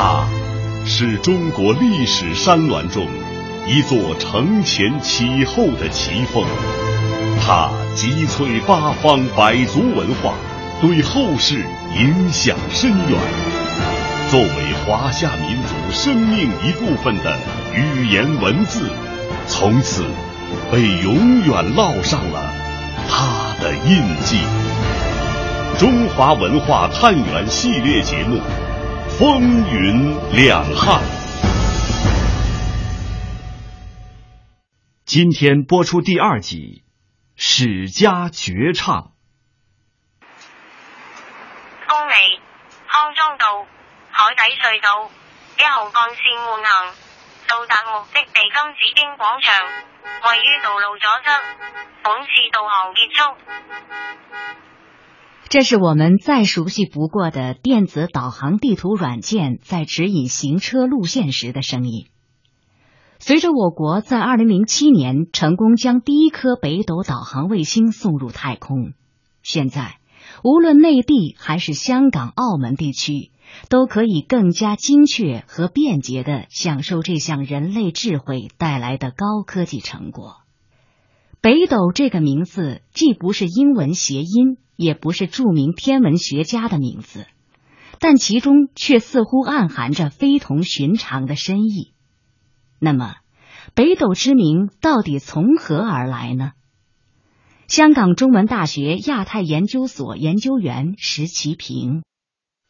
它是中国历史山峦中一座承前启后的奇峰，它集萃八方百族文化，对后世影响深远。作为华夏民族生命一部分的语言文字，从此被永远烙上了它的印记。中华文化探源系列节目。风云两汉。今天播出第二集《史家绝唱》。公里康庄道海底隧道一号干线换行，到达目的地金紫荆广场，位于道路左侧。本次导航结束。这是我们再熟悉不过的电子导航地图软件在指引行车路线时的声音。随着我国在二零零七年成功将第一颗北斗导航卫星送入太空，现在无论内地还是香港、澳门地区，都可以更加精确和便捷的享受这项人类智慧带来的高科技成果。北斗这个名字既不是英文谐音。也不是著名天文学家的名字，但其中却似乎暗含着非同寻常的深意。那么，北斗之名到底从何而来呢？香港中文大学亚太研究所研究员石其平。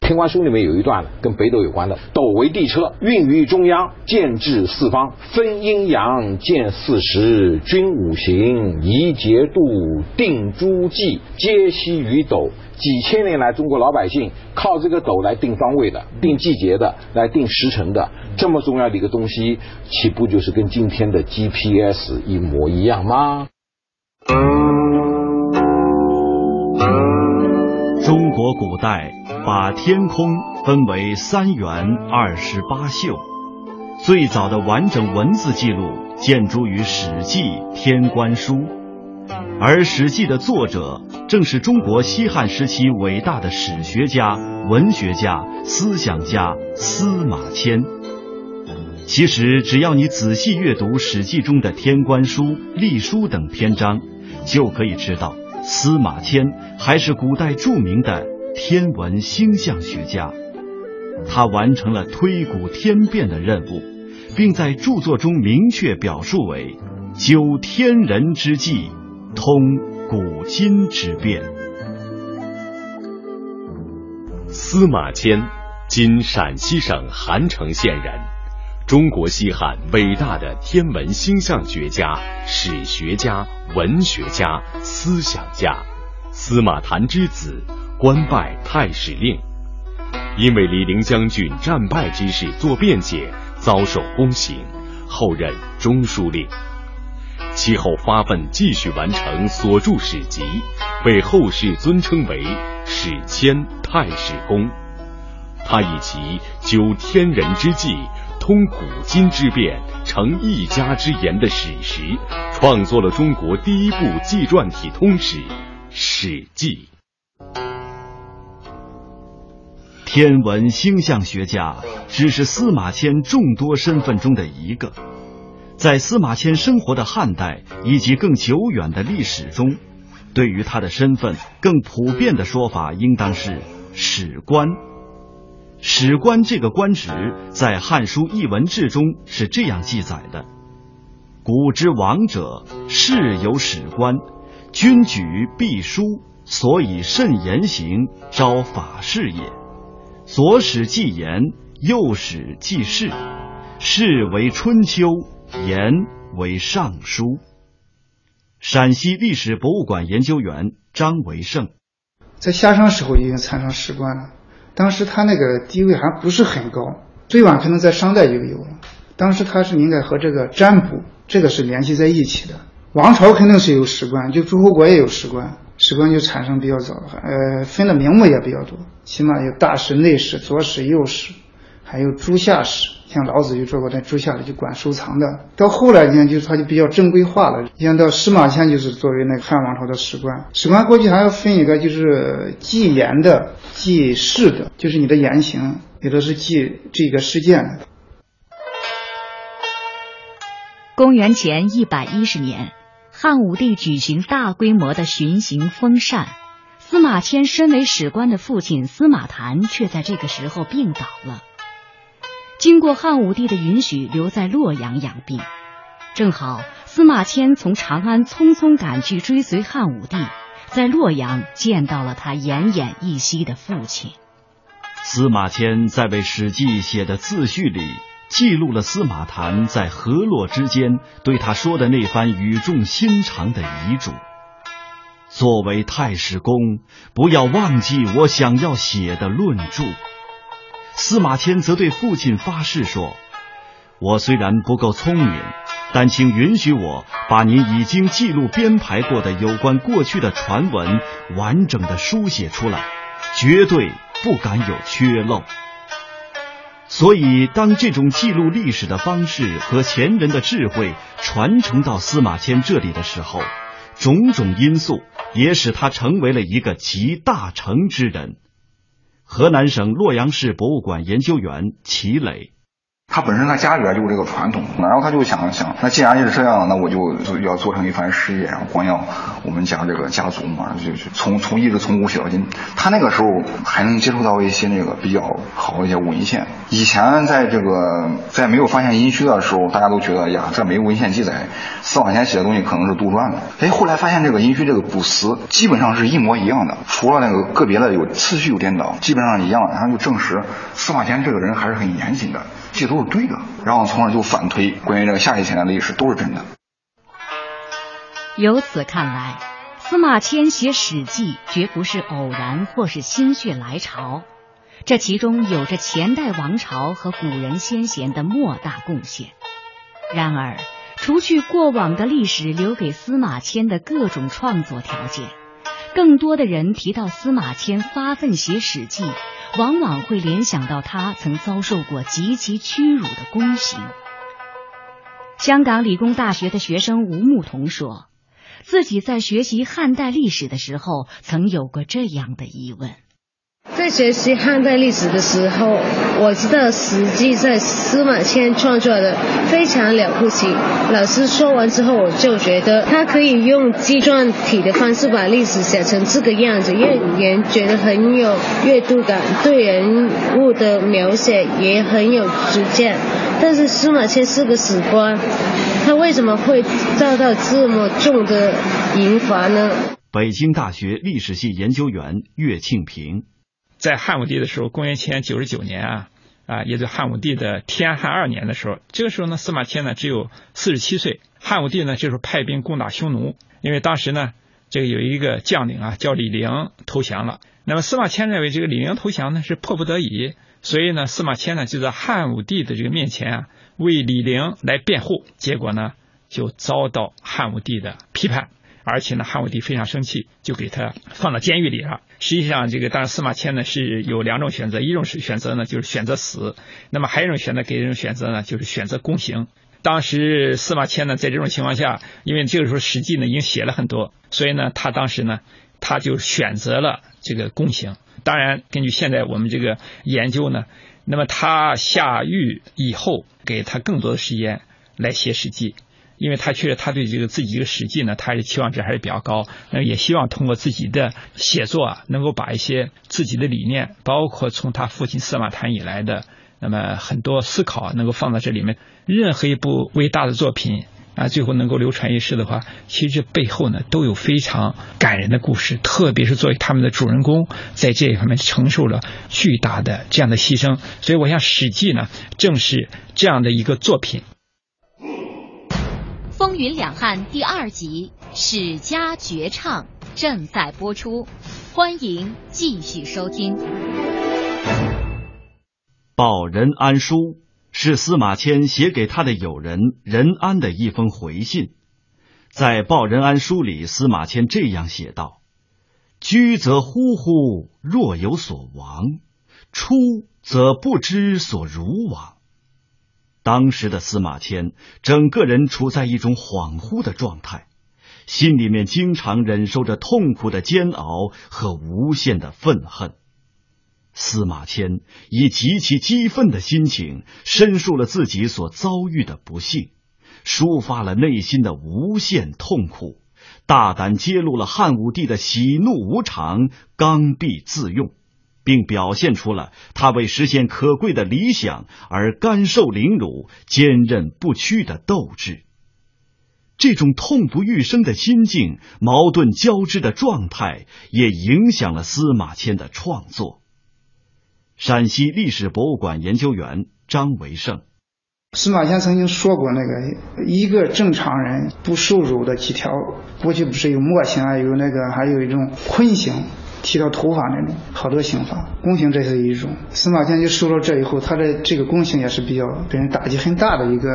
天官书里面有一段跟北斗有关的：斗为地车，运于中央，建至四方，分阴阳，见四时，均五行，宜节度，定诸纪，皆息于斗。几千年来，中国老百姓靠这个斗来定方位的、定季节的、来定时辰的，这么重要的一个东西，岂不就是跟今天的 GPS 一模一样吗？中国古代把天空分为三元二十八宿，最早的完整文字记录见诸于《史记·天官书》，而《史记》的作者正是中国西汉时期伟大的史学家、文学家、思想家司马迁。其实，只要你仔细阅读《史记》中的《天官书》《隶书》等篇章，就可以知道。司马迁还是古代著名的天文星象学家，他完成了推古天变的任务，并在著作中明确表述为“究天人之际，通古今之变”。司马迁，今陕西省韩城县人。中国西汉伟大的天文星象学家、史学家、文学家、思想家，司马谈之子，官拜太史令。因为李陵将军战败之事做辩解，遭受宫刑，后任中书令。其后发奋继续完成所著史籍，被后世尊称为史迁太史公。他以其究天人之际。通古今之变，成一家之言的史实，创作了中国第一部纪传体通史《史记》。天文星象学家只是司马迁众多身份中的一个，在司马迁生活的汉代以及更久远的历史中，对于他的身份更普遍的说法，应当是史官。史官这个官职，在《汉书·艺文志》中是这样记载的：“古之王者，世有史官，君举必书，所以慎言行，昭法事也。左史记言，右史记事，事为春秋，言为尚书。”陕西历史博物馆研究员张维胜，在夏商时候已经产生史官了。当时他那个地位还不是很高，最晚可能在商代就有了。当时他是应该和这个占卜这个是联系在一起的。王朝肯定是有史官，就诸侯国也有史官，史官就产生比较早，呃，分的名目也比较多，起码有大史、内史、左史、右史，还有诸夏史。像老子就做过，在诸夏里就管收藏的。到后来呢，就是他就比较正规化了。你像到司马迁就是作为那个汉王朝的史官，史官过去还要分一个，就是记言的、记事的，就是你的言行。有的是记这个事件的。公元前一百一十年，汉武帝举行大规模的巡行封禅，司马迁身为史官的父亲司马谈却在这个时候病倒了。经过汉武帝的允许，留在洛阳养病。正好司马迁从长安匆匆赶去追随汉武帝，在洛阳见到了他奄奄一息的父亲。司马迁在为《史记》写的自序里。记录了司马谈在河洛之间对他说的那番语重心长的遗嘱。作为太史公，不要忘记我想要写的论著。司马迁则对父亲发誓说：“我虽然不够聪明，但请允许我把您已经记录编排过的有关过去的传闻完整的书写出来，绝对不敢有缺漏。”所以，当这种记录历史的方式和前人的智慧传承到司马迁这里的时候，种种因素也使他成为了一个集大成之人。河南省洛阳市博物馆研究员齐磊。他本身他家里边就是这个传统，然后他就想想，那既然是这样，那我就要做成一番事业，然后光耀我们家这个家族嘛，就就从从一直从古写到今。他那个时候还能接触到一些那个比较好的一些文献。以前在这个在没有发现殷墟的时候，大家都觉得呀，这没有文献记载，司马迁写的东西可能是杜撰的。哎，后来发现这个殷墟这个古词基本上是一模一样的，除了那个个别的有次序有颠倒，基本上一样。然后就证实司马迁这个人还是很严谨的。这都是对的，然后从而就反推关于这个夏以前的历史都是真的。由此看来，司马迁写《史记》绝不是偶然或是心血来潮，这其中有着前代王朝和古人先贤的莫大贡献。然而，除去过往的历史留给司马迁的各种创作条件，更多的人提到司马迁发奋写《史记》。往往会联想到他曾遭受过极其屈辱的宫刑。香港理工大学的学生吴牧童说，自己在学习汉代历史的时候，曾有过这样的疑问。在学习汉代历史的时候，我知道《史记》在司马迁创作的非常了不起。老师说完之后，我就觉得他可以用纪传体的方式把历史写成这个样子，让人觉得很有阅读感，对人物的描写也很有主见。但是司马迁是个史官，他为什么会遭到这么重的刑罚呢？北京大学历史系研究员岳庆平。在汉武帝的时候，公元前九十九年啊，啊，也就汉武帝的天汉二年的时候，这个时候呢，司马迁呢只有四十七岁。汉武帝呢，这时候派兵攻打匈奴，因为当时呢，这个有一个将领啊叫李陵投降了。那么司马迁认为这个李陵投降呢是迫不得已，所以呢，司马迁呢就在汉武帝的这个面前啊为李陵来辩护，结果呢就遭到汉武帝的批判。而且呢，汉武帝非常生气，就给他放到监狱里了。实际上，这个当然司马迁呢是有两种选择，一种是选择呢就是选择死，那么还有一种选择给人选择呢就是选择宫刑。当时司马迁呢在这种情况下，因为这个时候《史记》呢已经写了很多，所以呢他当时呢他就选择了这个宫刑。当然，根据现在我们这个研究呢，那么他下狱以后，给他更多的时间来写《史记》。因为他确实，他对这个自己这个史记呢，他的期望值还是比较高。那也希望通过自己的写作啊，能够把一些自己的理念，包括从他父亲司马谈以来的那么很多思考，能够放到这里面。任何一部伟大的作品啊，最后能够流传一世的话，其实背后呢都有非常感人的故事。特别是作为他们的主人公，在这一方面承受了巨大的这样的牺牲。所以，我想《史记》呢，正是这样的一个作品。风云两汉第二集《史家绝唱》正在播出，欢迎继续收听。《报任安书》是司马迁写给他的友人任安的一封回信。在《报任安书》里，司马迁这样写道：“居则忽忽，若有所亡；出则不知所如往。”当时的司马迁整个人处在一种恍惚的状态，心里面经常忍受着痛苦的煎熬和无限的愤恨。司马迁以极其激愤的心情申述了自己所遭遇的不幸，抒发了内心的无限痛苦，大胆揭露了汉武帝的喜怒无常、刚愎自用。并表现出了他为实现可贵的理想而甘受凌辱、坚韧不屈的斗志。这种痛不欲生的心境、矛盾交织的状态，也影响了司马迁的创作。陕西历史博物馆研究员张维胜，司马迁曾经说过：“那个一个正常人不受辱的几条，过去不是有墨刑啊，有那个还有一种坤刑。”剃掉头发那种，好多刑罚，宫刑这是一种。司马迁就受到这以后，他的这个宫刑也是比较给人打击很大的一个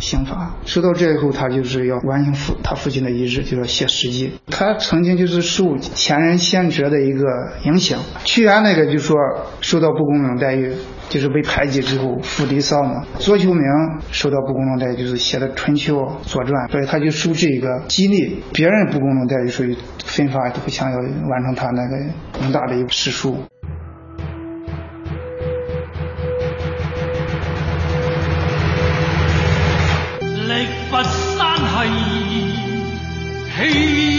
刑罚。受到这以后，他就是要完成父他父亲的遗志，就要写史记。他曾经就是受前人先哲的一个影响。屈原那个就说受到不公平待遇。就是被排挤之后，负敌骚嘛。左丘明受到不公正待遇，就是写的《春秋》《左传》，所以他就受这个激励，别人不公正待遇，所以奋发图强，要完成他那个宏大的一个史书。力拔山气，气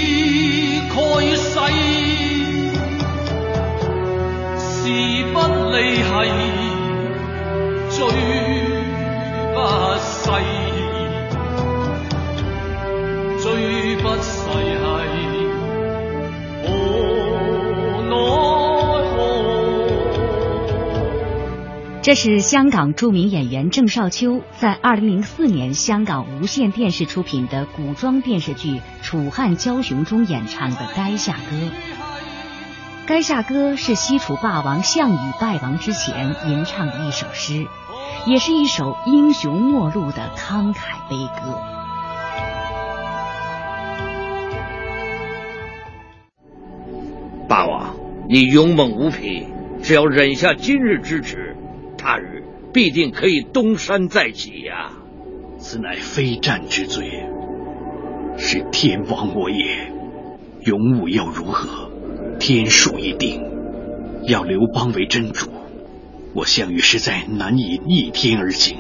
这是香港著名演员郑少秋在二零零四年香港无线电视出品的古装电视剧《楚汉交雄》中演唱的《垓下歌》。《垓下歌》是西楚霸王项羽败亡之前吟唱的一首诗，也是一首英雄末路的慷慨悲歌。霸王，你勇猛无匹，只要忍下今日之耻，他日必定可以东山再起呀！此乃非战之罪，是天亡我也。勇武又如何？天数已定，要刘邦为真主，我项羽实在难以逆天而行。《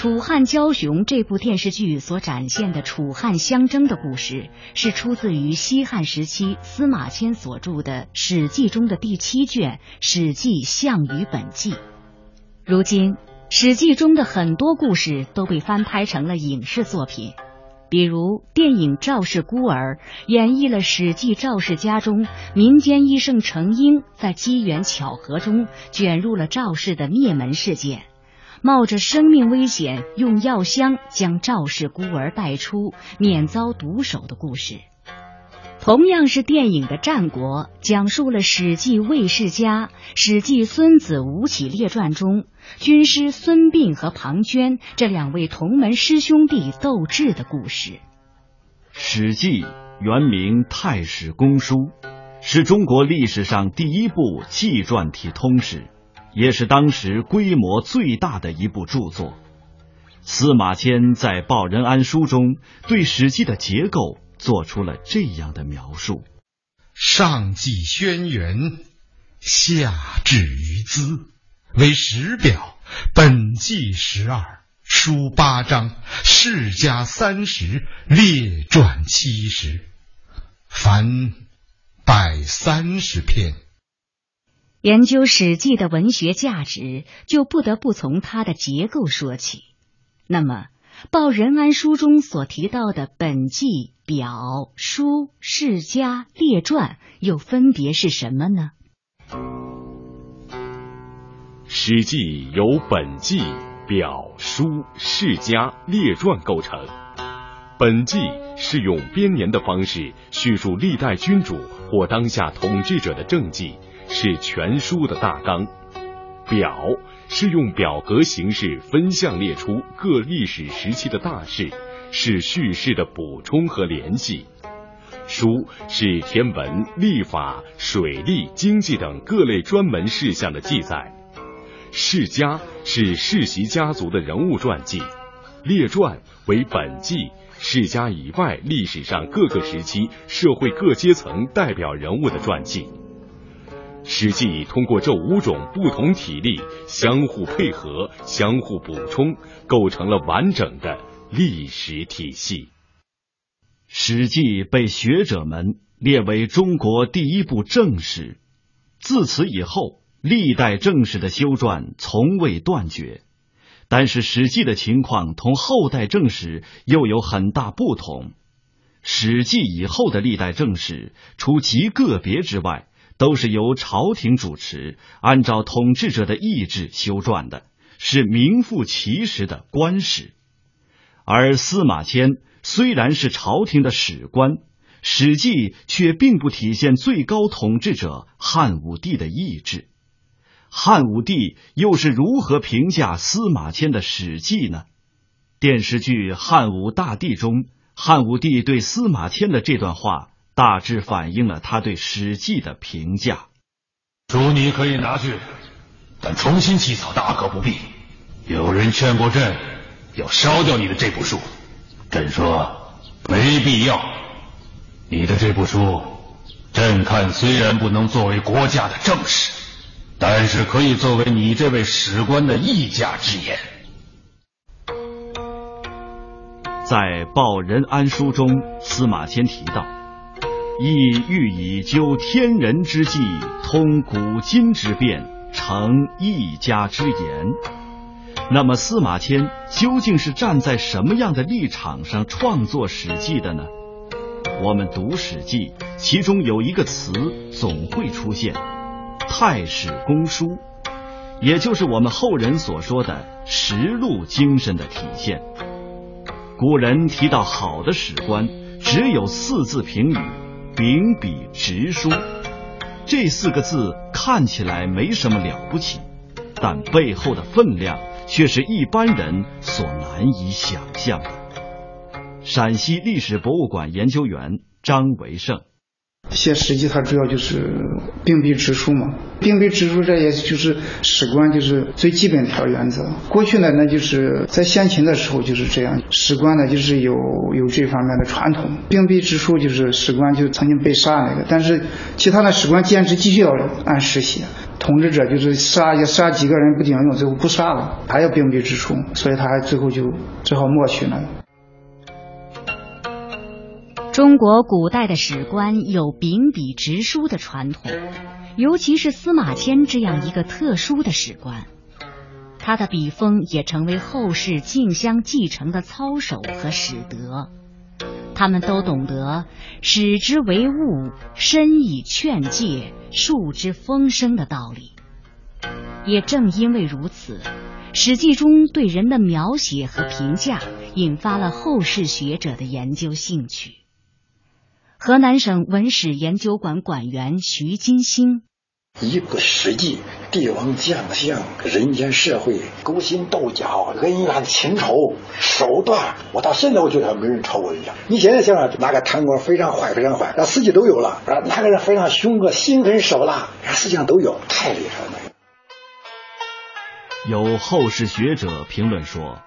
楚汉骄雄》这部电视剧所展现的楚汉相争的故事，是出自于西汉时期司马迁所著的《史记》中的第七卷《史记·项羽本纪》。如今，《史记》中的很多故事都被翻拍成了影视作品。比如电影《赵氏孤儿》演绎了《史记·赵氏家》中民间医圣程婴在机缘巧合中卷入了赵氏的灭门事件，冒着生命危险用药箱将赵氏孤儿带出，免遭毒手的故事。同样是电影的《战国》，讲述了《史记·魏世家》《史记·孙子吴起列传》中军师孙膑和庞涓这两位同门师兄弟斗智的故事。《史记》原名《太史公书》，是中国历史上第一部纪传体通史，也是当时规模最大的一部著作。司马迁在《报任安书》中对《史记》的结构。做出了这样的描述：上记轩辕，下至于兹，为十表，本纪十二，书八章，世家三十，列传七十，凡百三十篇。研究《史记》的文学价值，就不得不从它的结构说起。那么，《报任安书》中所提到的本纪、表、书、世家、列传，又分别是什么呢？《史记》由本纪、表、书、世家、列传构成。本纪是用编年的方式叙述历代君主或当下统治者的政绩，是全书的大纲。表。是用表格形式分项列出各历史时期的大事，是叙事的补充和联系。书是天文、历法、水利、经济等各类专门事项的记载。世家是世袭家族的人物传记。列传为本纪世家以外历史上各个时期社会各阶层代表人物的传记。《史记》通过这五种不同体例相互配合、相互补充，构成了完整的历史体系。《史记》被学者们列为中国第一部正史，自此以后，历代正史的修撰从未断绝。但是，《史记》的情况同后代正史又有很大不同。《史记》以后的历代正史，除极个别之外，都是由朝廷主持，按照统治者的意志修撰的，是名副其实的官史。而司马迁虽然是朝廷的史官，《史记》却并不体现最高统治者汉武帝的意志。汉武帝又是如何评价司马迁的《史记》呢？电视剧《汉武大帝》中，汉武帝对司马迁的这段话。大致反映了他对《史记》的评价。书你可以拿去，但重新起草大可不必。有人劝过朕要烧掉你的这部书，朕说没必要。你的这部书，朕看虽然不能作为国家的正史，但是可以作为你这位史官的一家之言。在《报任安书》中，司马迁提到。亦欲以究天人之际，通古今之变，成一家之言。那么司马迁究竟是站在什么样的立场上创作《史记》的呢？我们读《史记》，其中有一个词总会出现——太史公书，也就是我们后人所说的实录精神的体现。古人提到好的史官，只有四字评语。秉笔直书，这四个字看起来没什么了不起，但背后的分量却是一般人所难以想象的。陕西历史博物馆研究员张维胜。写史记，它主要就是秉笔直书嘛。秉笔直书，这也就是史官就是最基本一条原则。过去呢，那就是在先秦的时候就是这样，史官呢就是有有这方面的传统。秉笔直书就是史官就曾经被杀那个，但是其他的史官坚持继续要按史写。统治者就是杀也杀几个人不顶用，最后不杀了，还要秉笔直书，所以他最后就只好默许了。中国古代的史官有秉笔直书的传统，尤其是司马迁这样一个特殊的史官，他的笔锋也成为后世竞相继承的操守和史德。他们都懂得“史之为物，深以劝诫，述之风声”的道理。也正因为如此，《史记》中对人的描写和评价，引发了后世学者的研究兴趣。河南省文史研究馆馆员徐金星：一个史记，帝王将相、人间社会、勾心斗角、恩怨情仇、手段，我到现在我觉得没人超过人家。你现在想想，哪个贪官非常坏，非常坏，那实际都有了；哪个人非常凶恶、心狠手辣，实际上都有，太厉害了。有后世学者评论说，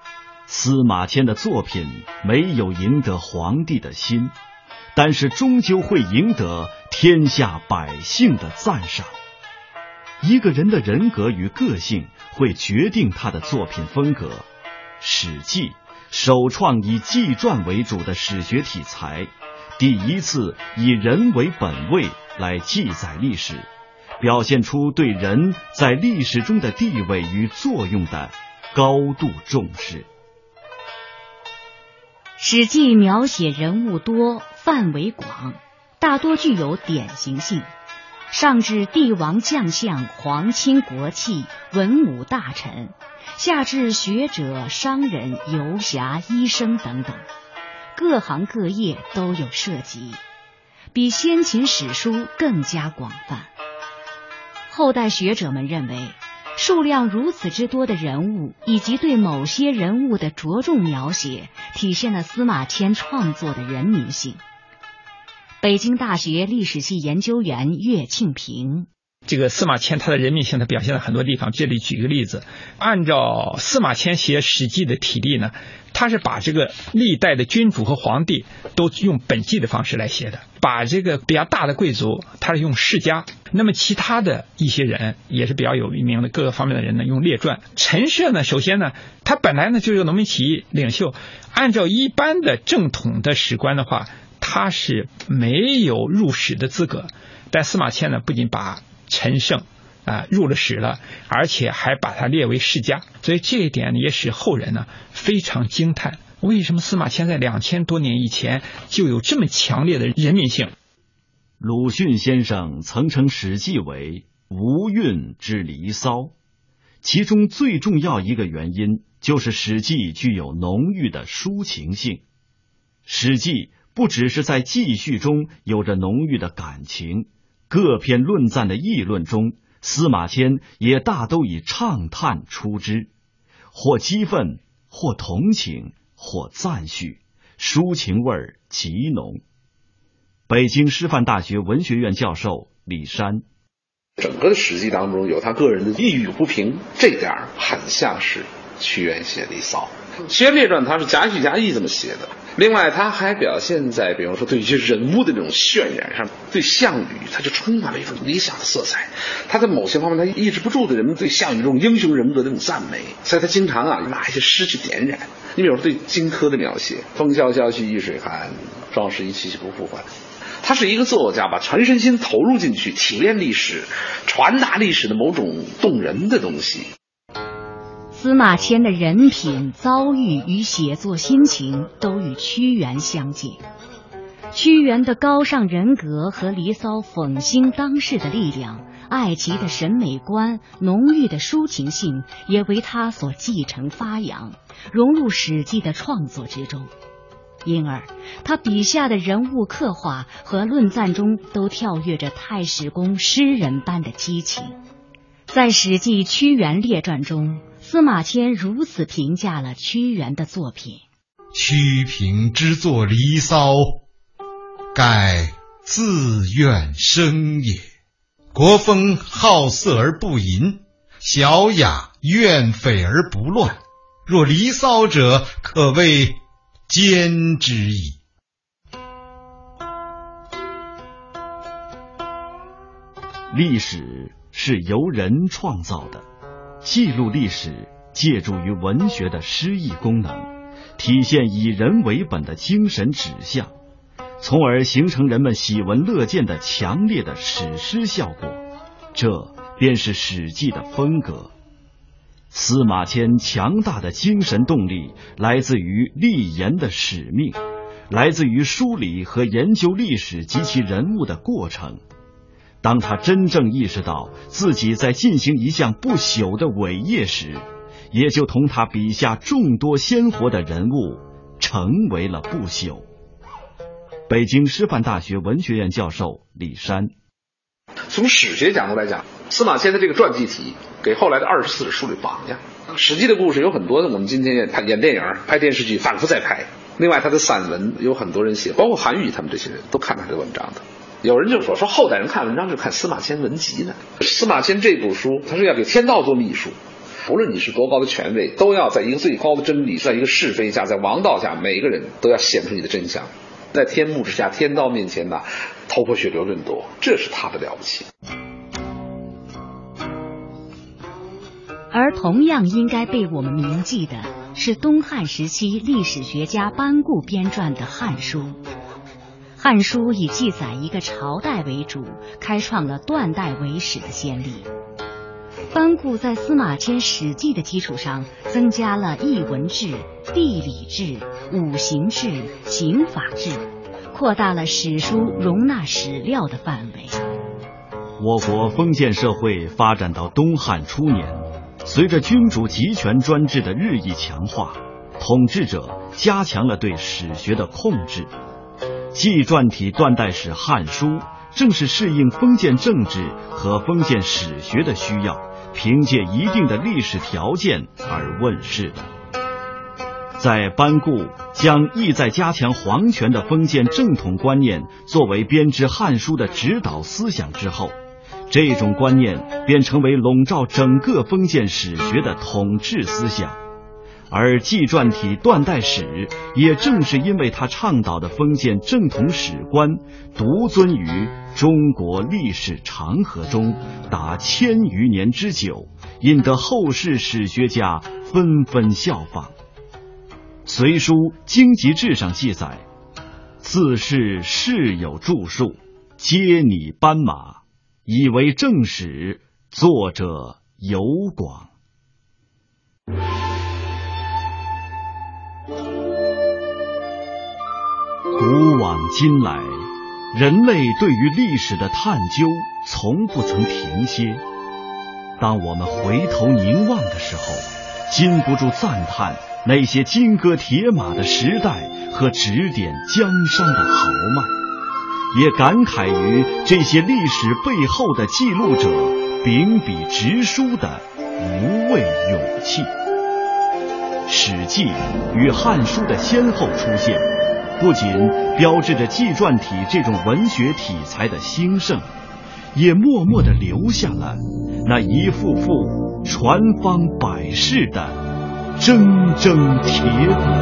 司马迁的作品没有赢得皇帝的心。但是终究会赢得天下百姓的赞赏。一个人的人格与个性会决定他的作品风格。《史记》首创以纪传为主的史学题材，第一次以人为本位来记载历史，表现出对人在历史中的地位与作用的高度重视。《史记》描写人物多。范围广，大多具有典型性，上至帝王将相、皇亲国戚、文武大臣，下至学者、商人、游侠、医生等等，各行各业都有涉及，比先秦史书更加广泛。后代学者们认为，数量如此之多的人物，以及对某些人物的着重描写，体现了司马迁创作的人民性。北京大学历史系研究员岳庆平：这个司马迁他的人民性，他表现在很多地方。这里举一个例子，按照司马迁写《史记》的体例呢，他是把这个历代的君主和皇帝都用本纪的方式来写的，把这个比较大的贵族，他是用世家，那么其他的一些人也是比较有名的各个方面的人呢，用列传。陈涉呢，首先呢，他本来呢就是农民起义领袖，按照一般的正统的史观的话，他是没有入史的资格，但司马迁呢，不仅把陈胜啊入了史了，而且还把他列为世家，所以这一点也使后人呢非常惊叹。为什么司马迁在两千多年以前就有这么强烈的人民性？鲁迅先生曾称《史记》为无韵之离骚，其中最重要一个原因就是《史记》具有浓郁的抒情性，《史记》不只是在记叙中有着浓郁的感情。各篇论赞的议论中，司马迁也大都以畅叹出之，或激愤，或同情，或赞许，抒情味儿极浓。北京师范大学文学院教授李山，整个的史记当中有他个人的抑郁不平，这点很像是屈原写《离骚》。《屈原列传》他是夹叙夹议这么写的。另外，他还表现在，比方说对一些人物的这种渲染上，对项羽他就充满了一种理想的色彩。他在某些方面，他抑制不住的人们对项羽这种英雄人物的这种赞美，所以他经常啊拿一些诗去点燃。你比如说对荆轲的描写，“风萧萧兮易水寒，壮士一去兮不复还。”他是一个作家，把全身心投入进去，提炼历史，传达历史的某种动人的东西。司马迁的人品、遭遇与写作心情都与屈原相近。屈原的高尚人格和《离骚》讽兴当世的力量，爱极的审美观、浓郁的抒情性，也为他所继承发扬，融入《史记》的创作之中。因而，他笔下的人物刻画和论赞中都跳跃着太史公诗人般的激情。在《史记·屈原列传》中。司马迁如此评价了屈原的作品：屈平之作《离骚》，盖自怨生也。国风好色而不淫，小雅怨匪而不乱。若《离骚》者，可谓兼之矣。历史是由人创造的。记录历史，借助于文学的诗意功能，体现以人为本的精神指向，从而形成人们喜闻乐见的强烈的史诗效果。这便是《史记》的风格。司马迁强大的精神动力来自于立言的使命，来自于梳理和研究历史及其人物的过程。当他真正意识到自己在进行一项不朽的伟业时，也就同他笔下众多鲜活的人物成为了不朽。北京师范大学文学院教授李山，从史学角度来讲，司马迁的这个传记体给后来的二十四史树立榜样。史记的故事有很多的，我们今天也拍演电影、拍电视剧，反复在拍。另外，他的散文有很多人写，包括韩愈他们这些人都看他的文章的。有人就说说后代人看文章就看司马迁文集呢。司马迁这部书，他是要给天道做秘书，不论你是多高的权位，都要在一个最高的真理，在一个是非下，在王道下，每个人都要显出你的真相，在天幕之下，天道面前呐，头破血流论多，这是他的了不起。而同样应该被我们铭记的是东汉时期历史学家班固编撰的《汉书》。《汉书》以记载一个朝代为主，开创了断代为史的先例。班固在司马迁《史记》的基础上，增加了译文志、地理志、五行志、刑法志，扩大了史书容纳史料的范围。我国封建社会发展到东汉初年，随着君主集权专制的日益强化，统治者加强了对史学的控制。纪传体断代史《汉书》正是适应封建政治和封建史学的需要，凭借一定的历史条件而问世的。在班固将意在加强皇权的封建正统观念作为编织《汉书》的指导思想之后，这种观念便成为笼罩整个封建史学的统治思想。而纪传体断代史，也正是因为他倡导的封建正统史观，独尊于中国历史长河中达千余年之久，引得后世史学家纷纷效仿。《隋书·经籍志》上记载：“自是世有著述，皆拟斑马，以为正史。作者尤广。”古往今来，人类对于历史的探究从不曾停歇。当我们回头凝望的时候，禁不住赞叹那些金戈铁马的时代和指点江山的豪迈，也感慨于这些历史背后的记录者秉笔直书的无畏勇气。《史记》与《汉书》的先后出现。不仅标志着纪传体这种文学体裁的兴盛，也默默地留下了那一幅幅传芳百世的铮铮铁骨。